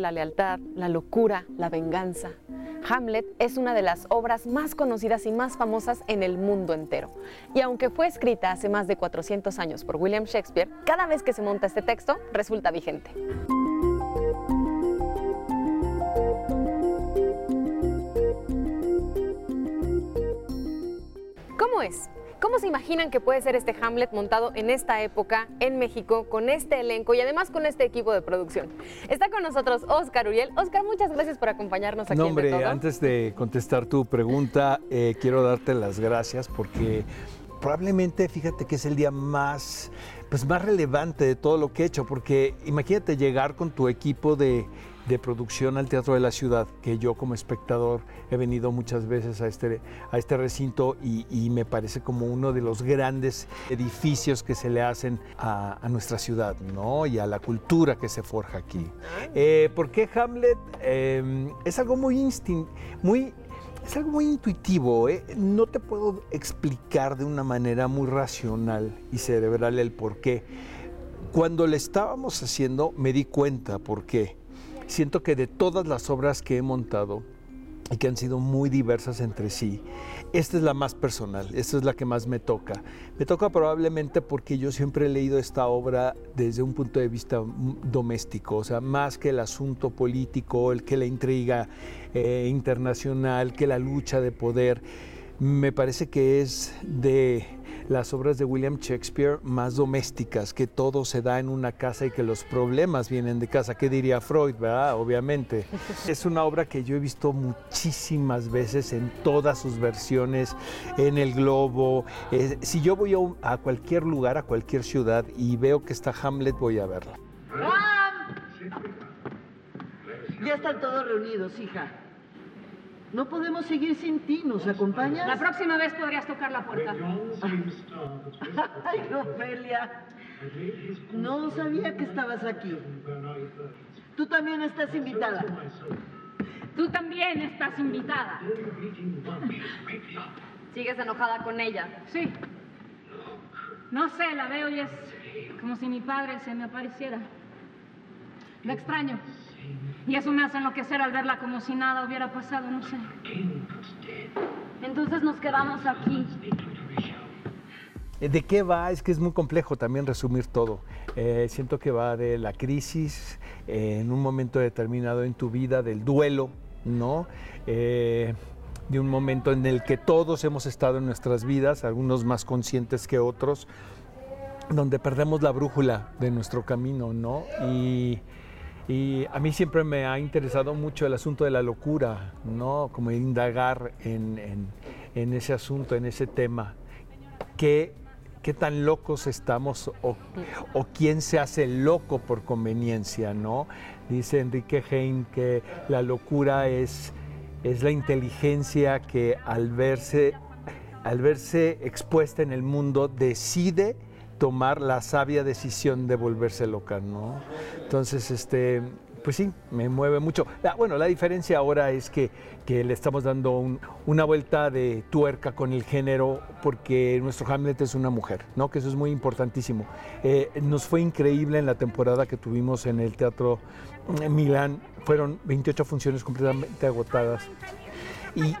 la lealtad, la locura, la venganza. Hamlet es una de las obras más conocidas y más famosas en el mundo entero. Y aunque fue escrita hace más de 400 años por William Shakespeare, cada vez que se monta este texto resulta vigente. ¿Cómo es? ¿Cómo se imaginan que puede ser este Hamlet montado en esta época en México con este elenco y además con este equipo de producción? Está con nosotros Oscar Uriel. Oscar, muchas gracias por acompañarnos aquí no, en hombre, De Todo. antes de contestar tu pregunta, eh, quiero darte las gracias porque probablemente, fíjate que es el día más, pues más relevante de todo lo que he hecho, porque imagínate llegar con tu equipo de, de producción al Teatro de la Ciudad, que yo como espectador he venido muchas veces a este, a este recinto y, y me parece como uno de los grandes edificios que se le hacen a, a nuestra ciudad, ¿no? Y a la cultura que se forja aquí. Eh, ¿Por qué Hamlet? Eh, es algo muy instin muy es algo muy intuitivo, ¿eh? no te puedo explicar de una manera muy racional y cerebral el por qué. Cuando le estábamos haciendo me di cuenta por qué. Siento que de todas las obras que he montado, y que han sido muy diversas entre sí. Esta es la más personal, esta es la que más me toca. Me toca probablemente porque yo siempre he leído esta obra desde un punto de vista doméstico, o sea, más que el asunto político, el que la intriga eh, internacional, que la lucha de poder. Me parece que es de las obras de William Shakespeare más domésticas, que todo se da en una casa y que los problemas vienen de casa. ¿Qué diría Freud, verdad? Obviamente. Es una obra que yo he visto muchísimas veces en todas sus versiones, en el globo. Eh, si yo voy a, a, cualquier lugar, a cualquier ciudad y veo que está Hamlet, voy a verla. Ya están todos reunidos, hija. No podemos seguir sin ti. ¿Nos acompañas? La próxima vez podrías tocar la puerta. Ay, Ofelia. No sabía que estabas aquí. Tú también estás invitada. Tú también estás invitada. ¿Sigues enojada con ella? Sí. No sé, la veo y es como si mi padre se me apareciera. La extraño. Y eso me hace enloquecer al verla como si nada hubiera pasado, no sé. Entonces nos quedamos aquí. ¿De qué va? Es que es muy complejo también resumir todo. Eh, siento que va de la crisis eh, en un momento determinado en tu vida, del duelo, ¿no? Eh, de un momento en el que todos hemos estado en nuestras vidas, algunos más conscientes que otros, donde perdemos la brújula de nuestro camino, ¿no? Y, y a mí siempre me ha interesado mucho el asunto de la locura, ¿no? Como indagar en, en, ese asunto, en ese tema. ¿Qué, qué tan locos estamos o, o, quién se hace loco por conveniencia, ¿no? Dice Enrique Hein que la locura es, es la inteligencia que al verse, al verse expuesta en el mundo decide tomar la sabia decisión de volverse loca, ¿no? Entonces, este, pues sí, me mueve mucho. La, bueno, la diferencia ahora es que, que le estamos dando un, una vuelta de tuerca con el género porque nuestro Hamlet es una mujer, ¿no? Que eso es muy importantísimo. Eh, nos fue increíble en la temporada que tuvimos en el Teatro en Milán. Fueron 28 funciones completamente agotadas. Y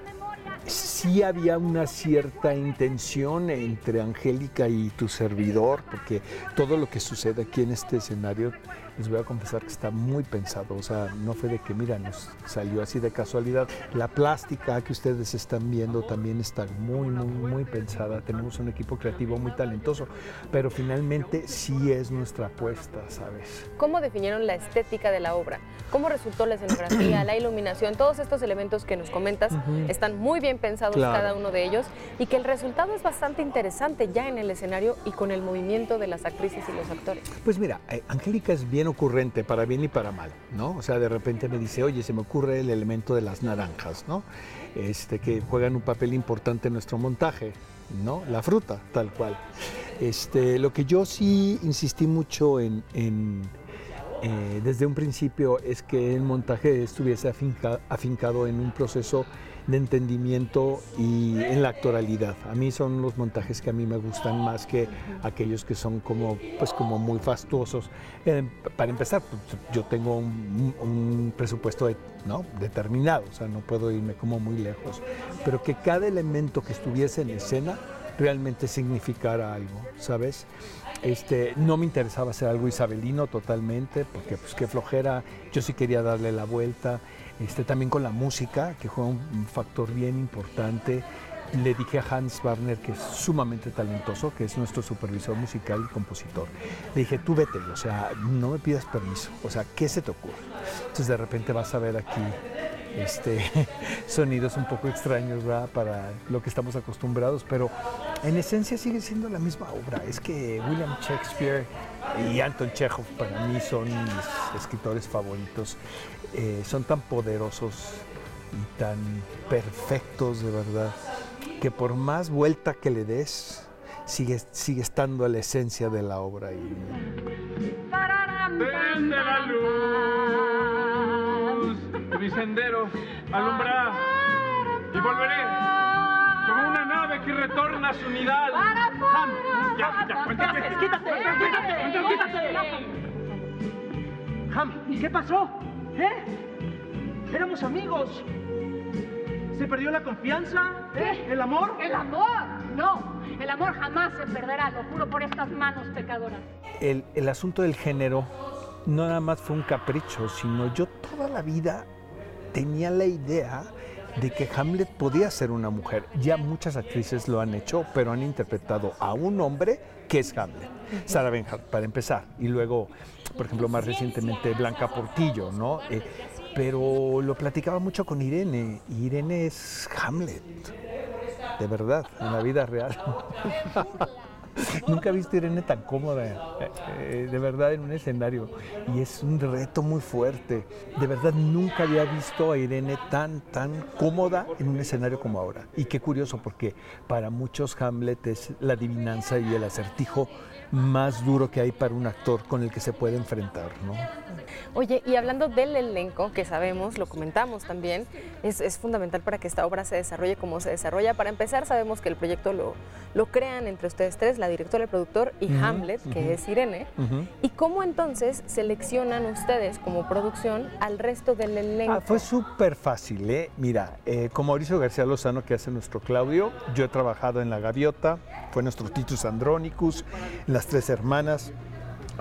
sí había una cierta intención entre Angélica y tu servidor, porque todo lo que sucede aquí en este escenario, les voy a confesar que está muy pensado, o sea, no fue de que, mira, nos salió así de casualidad. La plástica que ustedes están viendo también está muy, muy, muy pensada. Tenemos un equipo creativo muy talentoso, pero finalmente sí es nuestra apuesta, ¿sabes? ¿Cómo definieron la estética de la obra? ¿Cómo resultó la escenografía, la iluminación? Todos estos elementos que nos comentas uh -huh. están muy bien pensados claro. cada uno de ellos y que el resultado es bastante interesante ya en el escenario y con el movimiento de las actrices y los actores. Pues mira, eh, Angélica es bien ocurrente, para bien y para mal, ¿no? O sea, de repente me dice, oye, se me ocurre el elemento de las naranjas, ¿no? Este, que juegan un papel importante en nuestro montaje, ¿no? La fruta, tal cual. Este, lo que yo sí insistí mucho en, eh, desde un principio es que el montaje estuviese afinca, afincado en un proceso de entendimiento y en la actualidad. A mí son los montajes que a mí me gustan más que aquellos que son como, pues como muy fastuosos. Eh, para empezar, pues, yo tengo un, un presupuesto de- ¿no? determinado, o sea, no puedo irme como muy lejos, pero que cada elemento que estuviese en escena realmente significara algo, ¿sabes? Este, no me interesaba hacer algo isabelino totalmente, porque pues qué flojera, yo sí quería darle la vuelta, este, también con la música, que un, un factor bien importante. Le dije a Hans Warner, que es sumamente talentoso, que es nuestro supervisor musical y compositor, le dije, tú vete, o sea, no me pidas permiso, o sea, ¿qué se te ocurre? Entonces de repente vas a ver aquí este, sonidos un poco extraños ¿verdad? para lo que estamos acostumbrados, pero en esencia sigue siendo la misma obra. Es que William Shakespeare y Anton Chekhov para mí son mis escritores favoritos. Eh, son tan poderosos y tan perfectos de verdad que por más vuelta que le des, sigue, sigue estando la esencia de la obra. Y, la luz y volveré retorna a su nidal. Ham, ya, ya, cuéntame. ¡Quítate! ¡Quítate! ¡Quítate! Ham, ¿qué pasó? ¿Eh? Éramos amigos. ¿Se perdió la confianza? ¿Eh? ¿El amor? ¡El amor! No, el amor jamás se perderá, lo juro por estas manos pecadoras. el, el asunto del género no nada más fue un capricho, sino yo toda la vida tenía la idea de que Hamlet podía ser una mujer. Ya muchas actrices lo han hecho, pero han interpretado a un hombre que es Hamlet. Sarah Bernhardt, para empezar, y luego, por ejemplo, más recientemente Blanca Portillo, ¿no? Eh, pero lo platicaba mucho con Irene, Irene es Hamlet, de verdad, en la vida real. Nunca he visto a Irene tan cómoda, eh, eh, de verdad, en un escenario. Y es un reto muy fuerte. De verdad, nunca había visto a Irene tan, tan cómoda en un escenario como ahora. Y qué curioso, porque para muchos Hamlet es la adivinanza y el acertijo más duro que hay para un actor con el que se puede enfrentar, ¿no? Oye, y hablando del elenco, que sabemos, lo comentamos también, es, es fundamental para que esta obra se desarrolle como se desarrolla. Para empezar, sabemos que el proyecto lo, lo crean entre ustedes tres, la directora, el productor y Hamlet, que es Irene. ¿Y cómo entonces seleccionan ustedes como producción al resto del elenco? Ah, fue súper fácil, ¿eh? Mira, eh, con Mauricio García Lozano, que hace nuestro Claudio, yo he trabajado en La Gaviota, fue nuestro Titus Andronicus, Las Tres Hermanas.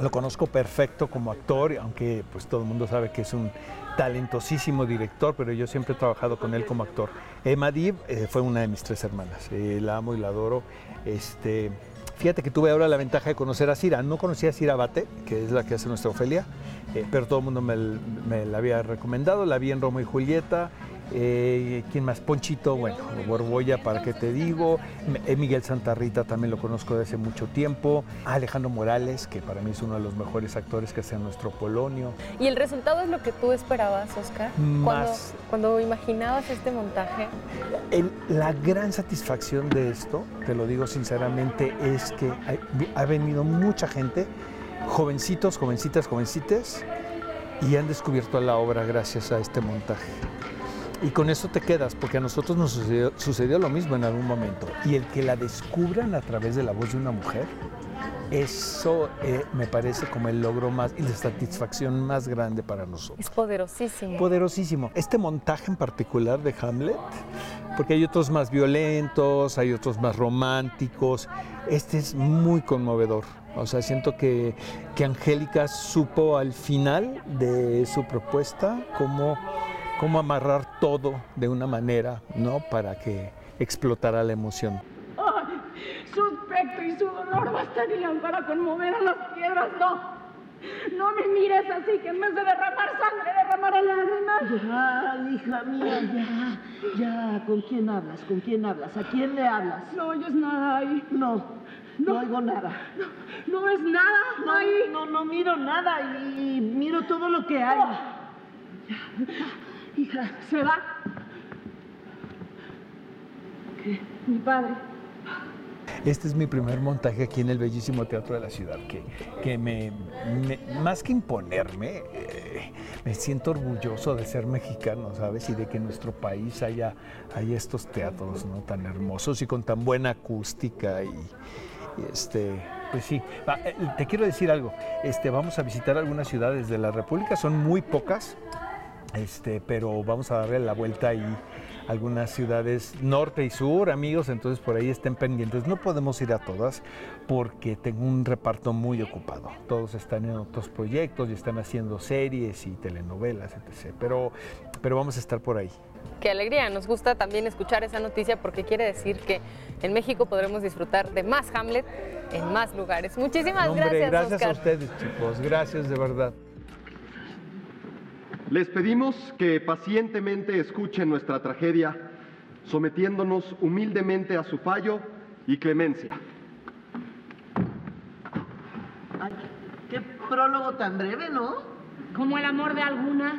Lo conozco perfecto como actor, aunque pues todo el mundo sabe que es un talentosísimo director, pero yo siempre he trabajado con él como actor. Emma Dib eh, fue una de mis tres hermanas, eh, la amo y la adoro. Este, fíjate que tuve ahora la ventaja de conocer a Cira. No conocía a Cira Bate, que es la que hace nuestra Ofelia, eh, pero todo el mundo me, me la había recomendado. La vi en Romo y Julieta. Eh, ¿Quién más? Ponchito, bueno, Borbolla, ¿para qué te digo? Eh, Miguel Santarrita también lo conozco desde hace mucho tiempo. Alejandro Morales, que para mí es uno de los mejores actores que hace nuestro Polonio. ¿Y el resultado es lo que tú esperabas, Oscar? Más. cuando imaginabas este montaje. El- la gran satisfacción de esto, te lo digo sinceramente, es que ha, ha venido mucha gente, jovencitos, jovencitas, jovencitas, y han descubierto la obra gracias a este montaje. Y con eso te quedas, porque a nosotros nos sucedió, sucedió lo mismo en algún momento. Y el que la descubran a través de la voz de una mujer, eso eh, me parece como el logro más y la satisfacción más grande para nosotros. Es poderosísimo. Poderosísimo. Este montaje en particular de Hamlet, porque hay otros más violentos, hay otros más románticos, este es muy conmovedor. O sea, siento que, que Angélica supo al final de su propuesta cómo, cómo amarrar todo de una manera, ¿no? Para que explotara la emoción. Ay, su aspecto y su dolor bastarían para conmover a las piedras. No, no me mires así, que en vez de derramar sangre, derramaré lágrimas. Ya, hija mía, ya, ya. ¿Con quién hablas? ¿Con quién hablas? ¿A quién le hablas? No oyes nada ahí. No, no oigo nada. No ves nada No, ahí. no, no miro nada y miro todo lo que hay. Hija, Se va. ¿qué? Mi padre. Este es mi primer montaje aquí en el bellísimo Teatro de la Ciudad, que, que me, más que imponerme, eh, me siento orgulloso de ser mexicano, ¿sabes? Y de que en nuestro país haya, haya estos teatros ¿no? tan hermosos y con tan buena acústica y, y, este, pues sí, Va, eh, te quiero decir algo, este, vamos a visitar algunas ciudades de la República, son muy pocas, este, pero vamos a darle la vuelta ahí a algunas ciudades norte y sur, amigos, entonces por ahí estén pendientes. No podemos ir a todas porque tengo un reparto muy ocupado. Todos están en otros proyectos y están haciendo series y telenovelas, etc. Pero, pero vamos a estar por ahí. Qué alegría, nos gusta también escuchar esa noticia porque quiere decir que en México podremos disfrutar de más Hamlet en más lugares. Muchísimas No, hombre, gracias, gracias Oscar. a ustedes, chicos. Gracias de verdad. Les pedimos que pacientemente escuchen nuestra tragedia, sometiéndonos humildemente a su fallo y clemencia. Ay, qué prólogo tan breve, ¿no? Como el amor de algunas.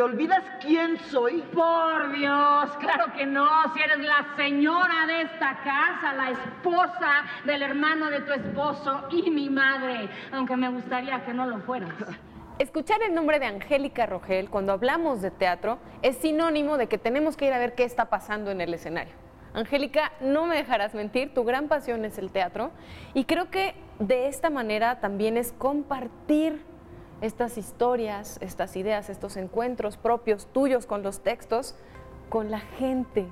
¿Te olvidas quién soy? Por Dios, claro que no, si eres la señora de esta casa, la esposa del hermano de tu esposo y mi madre, aunque me gustaría que no lo fueras. Escuchar el nombre de Angélica Rogel cuando hablamos de teatro es sinónimo de que tenemos que ir a ver qué está pasando en el escenario. Angélica, no me dejarás mentir, tu gran pasión es el teatro y creo que de esta manera también es compartir estas historias, estas ideas, estos encuentros propios tuyos con los textos, con la gente.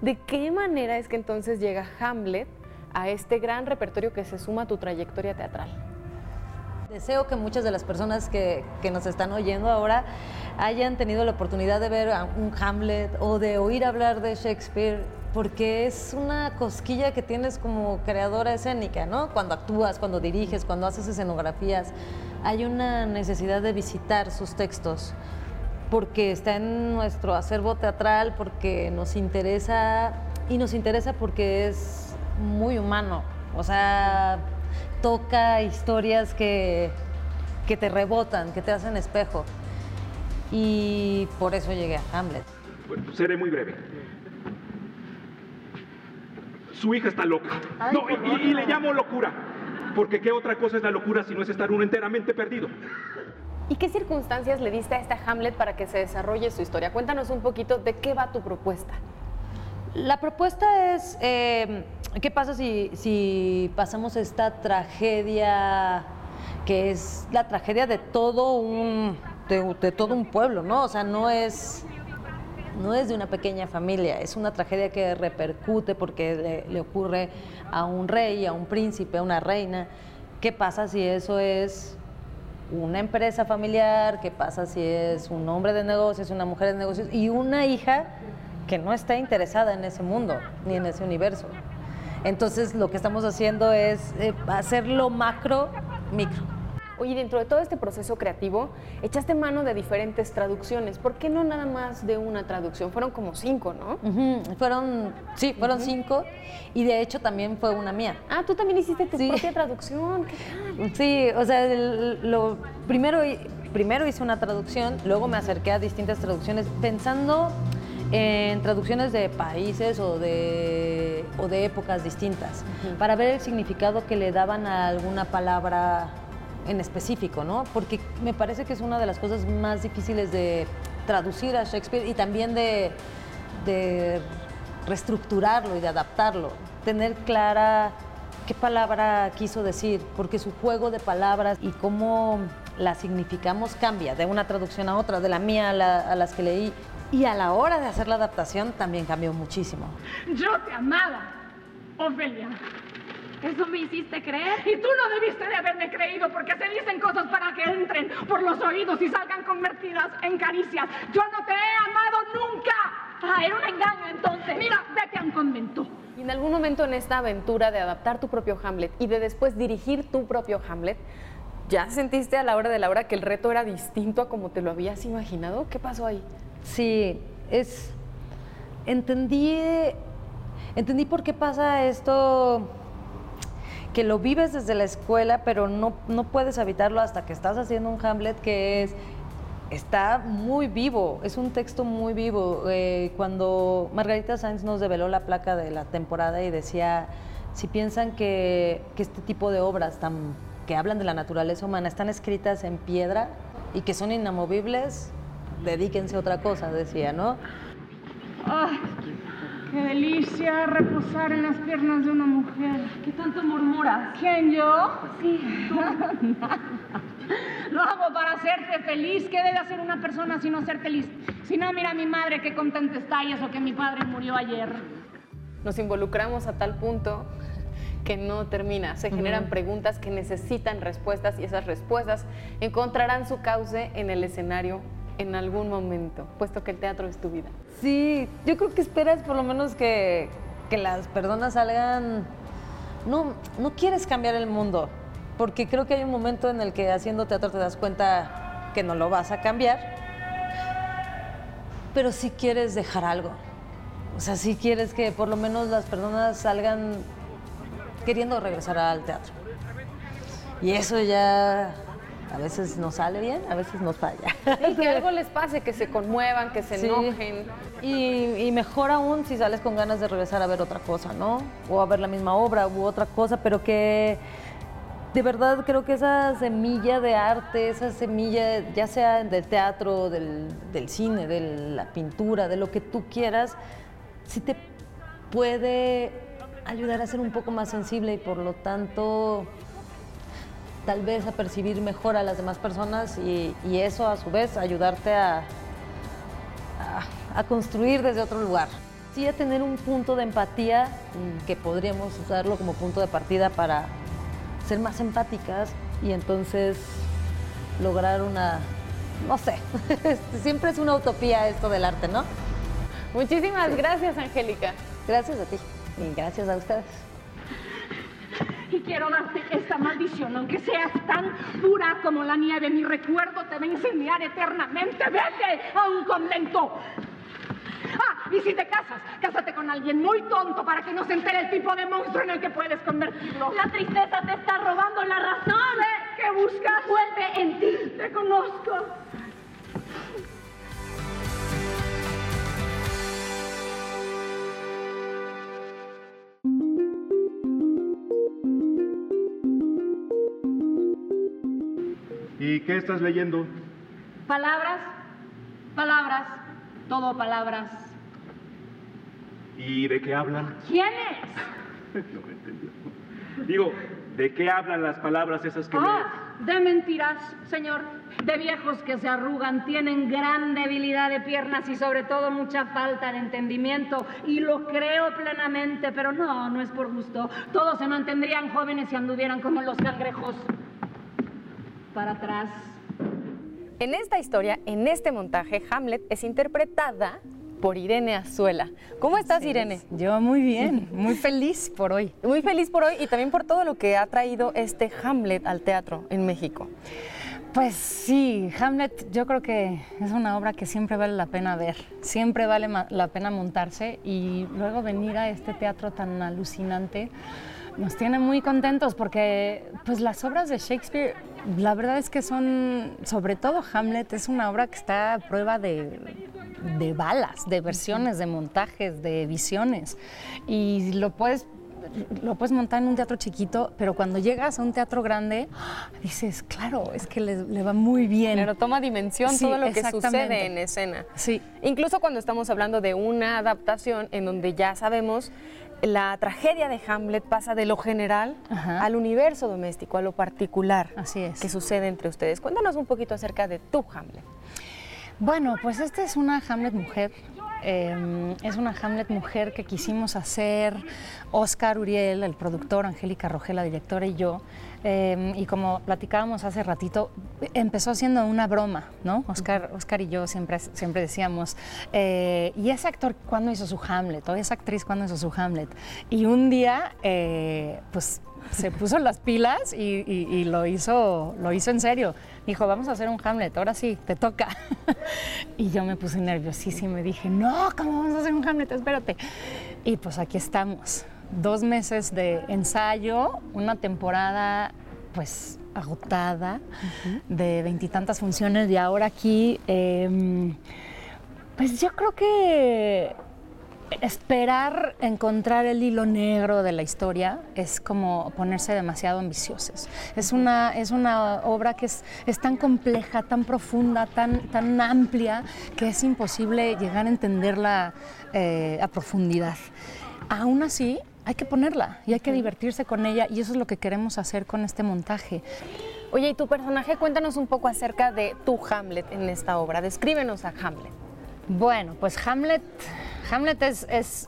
¿De qué manera es que entonces llega Hamlet a este gran repertorio que se suma a tu trayectoria teatral? Deseo que muchas de las personas que, que nos están oyendo ahora hayan tenido la oportunidad de ver a un Hamlet o de oír hablar de Shakespeare, porque es una cosquilla que tienes como creadora escénica, ¿no? Cuando actúas, cuando diriges, cuando haces escenografías, hay una necesidad de visitar sus textos, porque está en nuestro acervo teatral, porque nos interesa, y nos interesa porque es muy humano, o sea, toca historias que, que te rebotan, que te hacen espejo. Y por eso llegué a Hamlet. Bueno, seré muy breve. Su hija está loca. Ay, no, y, le llamo locura. Porque qué otra cosa es la locura si no es estar uno enteramente perdido. ¿Y qué circunstancias le diste a esta Hamlet para que se desarrolle su historia? Cuéntanos un poquito de qué va tu propuesta. La propuesta es, eh, ¿qué pasa si, si pasamos esta tragedia que es la tragedia de todo un, de, de todo un pueblo, ¿no? O sea, no es, no es de una pequeña familia, es una tragedia que repercute porque le, le ocurre a un rey, a un príncipe, a una reina. ¿Qué pasa si eso es una empresa familiar? ¿Qué pasa si es un hombre de negocios, una mujer de negocios y una hija que no está interesada en ese mundo ni en ese universo? Entonces lo que estamos haciendo es eh, hacerlo macro, micro. Oye, dentro de todo este proceso creativo, echaste mano de diferentes traducciones. ¿Por qué no nada más de una traducción? Fueron como cinco, ¿no? Fueron, sí, fueron cinco y de hecho también fue una mía. Ah, tú también hiciste tu Sí. propia traducción. ¿Qué tal? Sí, o sea, el- lo, primero, primero hice una traducción, luego me acerqué a distintas traducciones pensando en traducciones de países o de, o de épocas distintas, para ver el significado que le daban a alguna palabra en específico, ¿no? Porque me parece que es una de las cosas más difíciles de traducir a Shakespeare y también de, de reestructurarlo y de adaptarlo, tener clara qué palabra quiso decir, porque su juego de palabras y cómo las significamos cambia de una traducción a otra, de la mía a, la- a las que leí. Y a la hora de hacer la adaptación también cambió muchísimo. Yo te amaba, Ofelia. Eso me hiciste creer y tú no debiste de haberme creído porque se dicen cosas para que entren por los oídos y salgan convertidas en caricias. Yo no te he amado nunca. Ah, era un engaño entonces. Mira, vete a un convento. Y en algún momento en esta aventura de adaptar tu propio Hamlet y de después dirigir tu propio Hamlet, ¿ya sentiste a la hora de la hora que el reto era distinto a como te lo habías imaginado? ¿Qué pasó ahí? Sí, es. Entendí. Entendí por qué pasa esto que lo vives desde la escuela, pero no, no puedes evitarlo hasta que estás haciendo un Hamlet que es está muy vivo, es un texto muy vivo. Eh, cuando Margarita Sáenz nos develó la placa de la temporada y decía, si piensan que, que este tipo de obras tan, que hablan de la naturaleza humana están escritas en piedra y que son inamovibles, dedíquense a otra cosa, decía, ¿no? ¡Ay, qué delicia reposar en las piernas de una mujer! ¿Qué tanto murmuras? ¿Quién, yo? Sí. Lo hago para hacerte feliz. ¿Qué debe hacer una persona si no ser feliz? Si no, mira a mi madre qué contenta está y eso que mi padre murió ayer. Nos involucramos a tal punto que no termina. Se generan preguntas que necesitan respuestas y esas respuestas encontrarán su cauce en el escenario en algún momento, puesto que el teatro es tu vida. Sí, yo creo que esperas por lo menos que, que las personas salgan... No, no quieres cambiar el mundo, porque creo que hay un momento en el que haciendo teatro te das cuenta que no lo vas a cambiar, pero sí quieres dejar algo. O sea, sí quieres que por lo menos las personas salgan queriendo regresar al teatro. Y eso ya a veces nos sale bien, a veces nos falla. Y que algo les pase, que se conmuevan, que se Sí. enojen. Y, y mejor aún si sales con ganas de regresar a ver otra cosa, ¿no? O a ver la misma obra u otra cosa, pero que de verdad creo que esa semilla de arte, esa semilla, ya sea del teatro, del, del cine, de la pintura, de lo que tú quieras, sí te puede ayudar a ser un poco más sensible y por lo tanto tal vez a percibir mejor a las demás personas y, y eso a su vez ayudarte a, a, a construir desde otro lugar. Sí, a tener un punto de empatía mm, que podríamos usarlo como punto de partida para ser más empáticas y entonces lograr una, no sé, siempre es una utopía esto del arte, ¿no? Muchísimas gracias, Angélica. Gracias a ti y gracias a ustedes. Y quiero darte esta maldición, aunque seas tan pura como la nieve. Mi recuerdo te va a incendiar eternamente. ¡Vete a un convento! Ah, y si te casas, cásate con alguien muy tonto para que no se entere el tipo de monstruo en el que puedes convertirlo. La tristeza te está robando la razón. Sé que buscas. Vuelve en ti. Te conozco. Qué estás leyendo? Palabras, palabras, todo palabras. ¿Y de qué hablan? ¿Quiénes? No me entendió. Digo, ¿de qué hablan las palabras esas que Ah, de mentiras, señor. De viejos que se arrugan, tienen gran debilidad de piernas y sobre todo mucha falta de entendimiento. Y lo creo plenamente, pero no, no es por gusto. Todos se mantendrían jóvenes si anduvieran como los cangrejos. Para atrás. En esta historia, en este montaje, Hamlet es interpretada por Irene Azuela. ¿Cómo estás, Irene? Yo muy bien, muy feliz por hoy. Muy feliz por hoy y también por todo lo que ha traído este Hamlet al teatro en México. Pues sí, Hamlet yo creo que es una obra que siempre vale la pena ver, siempre vale la pena montarse y luego venir a este teatro tan alucinante nos tiene muy contentos porque pues las obras de Shakespeare la verdad es que son, sobre todo Hamlet, es una obra que está a prueba de, de balas, de versiones, de montajes, de visiones y lo puedes lo puedes montar en un teatro chiquito, pero cuando llegas a un teatro grande, dices, claro, es que le, le va muy bien. Pero toma dimensión Sí, todo lo que sucede en escena. Sí, Incluso cuando estamos hablando de una adaptación en donde ya sabemos la tragedia de Hamlet pasa de lo general Ajá. al universo doméstico, a lo particular Así es. que sucede entre ustedes. Cuéntanos un poquito acerca de tu Hamlet. Bueno, pues esta es una Hamlet mujer. eh, es una Hamlet mujer que quisimos hacer Oscar Uriel, el productor, Angélica Rogel, la directora y yo. Eh, y como platicábamos hace ratito, empezó siendo una broma, ¿no? Oscar, Oscar y yo siempre, siempre decíamos, eh, ¿y ese actor cuándo hizo su Hamlet? ¿O esa actriz cuándo hizo su Hamlet? Y un día, eh, pues se puso las pilas y, y- y lo, hizo, lo hizo en serio. Dijo, vamos a hacer un Hamlet, ahora sí, te toca. y yo me puse nerviosísima y dije, no, ¿cómo vamos a hacer un Hamlet? Espérate. Y pues aquí estamos. Dos meses de ensayo, una temporada pues agotada de veintitantas funciones y ahora aquí, em, pues yo creo que esperar encontrar el hilo negro de la historia es como ponerse demasiado ambiciosos. Es una, es una obra que es, es tan compleja, tan profunda, tan, tan amplia, que es imposible llegar a entenderla eh, a profundidad. Aún así, hay que ponerla y hay que divertirse con ella y eso es lo que queremos hacer con este montaje. Oye, y tu personaje, cuéntanos un poco acerca de tu Hamlet en esta obra. Descríbenos a Hamlet. Bueno, pues Hamlet Hamlet es,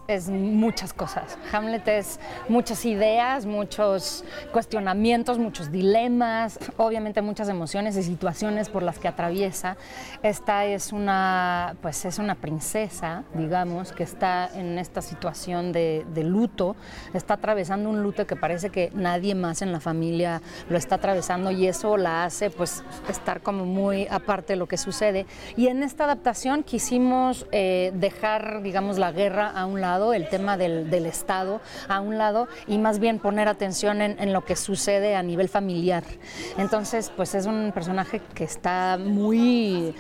es, muchas cosas. Hamlet es muchas ideas, muchos cuestionamientos, muchos dilemas, obviamente muchas emociones y situaciones por las que atraviesa. Esta es una, pues es una princesa, digamos, que está en esta situación de, de luto, está atravesando un luto que parece que nadie más en la familia lo está atravesando y eso la hace pues estar como muy aparte de lo que sucede. Y en esta adaptación quisimos eh, dejar, digamos, la guerra a un lado, el tema del, Estado a un lado y más bien poner atención en, lo que sucede a nivel familiar. Entonces, pues es un personaje que está muy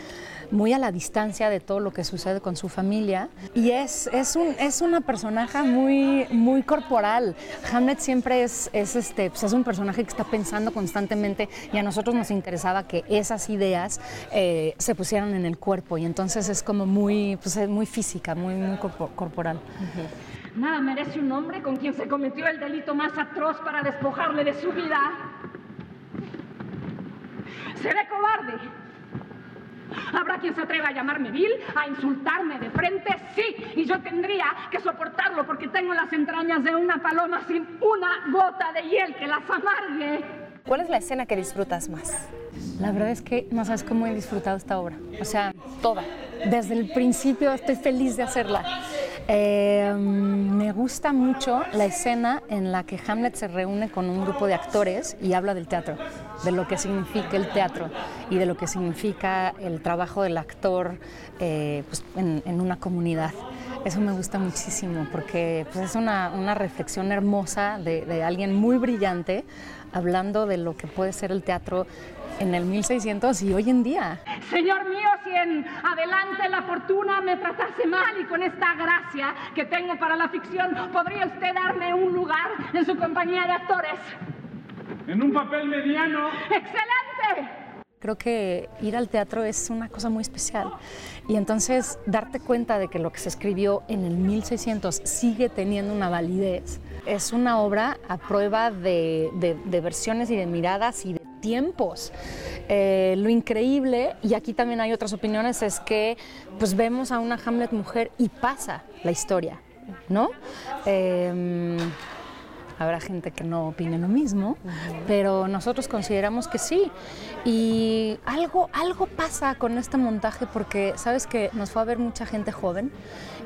muy a la distancia de todo lo que sucede con su familia y es, es, un, es una personaje muy, muy corporal. Hamlet siempre es, es, este, pues es un personaje que está pensando constantemente y a nosotros nos interesaba que esas ideas eh, se pusieran en el cuerpo y entonces es como muy, pues muy física, muy, muy corporal. Nada merece un hombre con quien se cometió el delito más atroz para despojarle de su vida. Seré cobarde Habrá quien se atreva a llamarme vil, a insultarme de frente, sí, y yo tendría que soportarlo porque tengo las entrañas de una paloma sin una gota de hiel que las amargue. ¿Cuál es la escena que disfrutas más? La verdad es que no sabes cómo he disfrutado esta obra. O sea, toda. Desde el principio estoy feliz de hacerla. Eh, me gusta mucho la escena en la que Hamlet se reúne con un grupo de actores y habla del teatro, de lo que significa el teatro y de lo que significa el trabajo del actor eh, pues, en, una comunidad. Eso me gusta muchísimo porque pues, es una, reflexión hermosa de, de alguien muy brillante hablando de lo que puede ser el teatro en el 1600 y hoy en día. Señor mío, si en adelante la fortuna me tratase mal y con esta gracia que tengo para la ficción, ¿podría usted darme un lugar en su compañía de actores? En un papel mediano. ¡Excelente! Creo que ir al teatro es una cosa muy especial y entonces darte cuenta de que lo que se escribió en el 1600 sigue teniendo una validez. Es una obra a prueba de, de versiones y de miradas y de tiempos. Eh, lo increíble, y aquí también hay otras opiniones, es que pues vemos a una Hamlet mujer y pasa la historia, ¿no? Em, habrá gente que no opine lo mismo, pero nosotros consideramos que sí. Y algo, algo pasa con este montaje porque, ¿sabes que Nos fue a ver mucha gente joven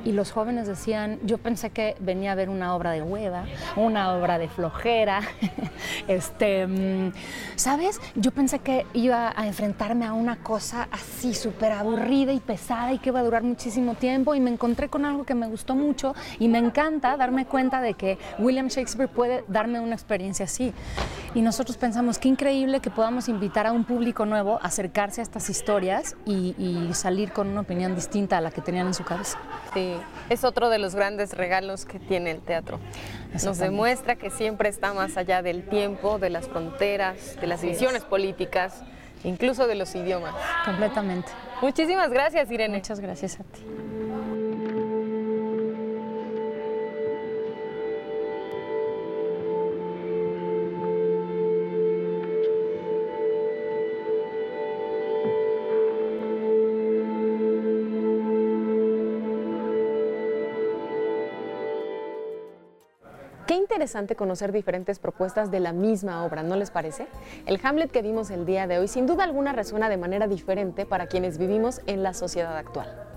y los jóvenes decían, yo pensé que venía a ver una obra de hueva, una obra de flojera, este, mm, ¿sabes? Yo pensé que iba a enfrentarme a una cosa así súper aburrida y pesada y que iba a durar muchísimo tiempo y me encontré con algo que me gustó mucho y me encanta darme cuenta de que William Shakespeare puede darme una experiencia así. Y nosotros pensamos, qué increíble que podamos invitar a un público nuevo a acercarse a estas historias y, y salir con una opinión distinta a la que tenían en su cabeza. Sí, es otro de los grandes regalos que tiene el teatro. Nos demuestra que siempre está más allá del tiempo, de las fronteras, de las visiones políticas, incluso de los idiomas. Completamente. Muchísimas gracias, Irene. Muchas gracias a ti. Qué interesante conocer diferentes propuestas de la misma obra, ¿no les parece? El Hamlet que vimos el día de hoy sin duda alguna resuena de manera diferente para quienes vivimos en la sociedad actual.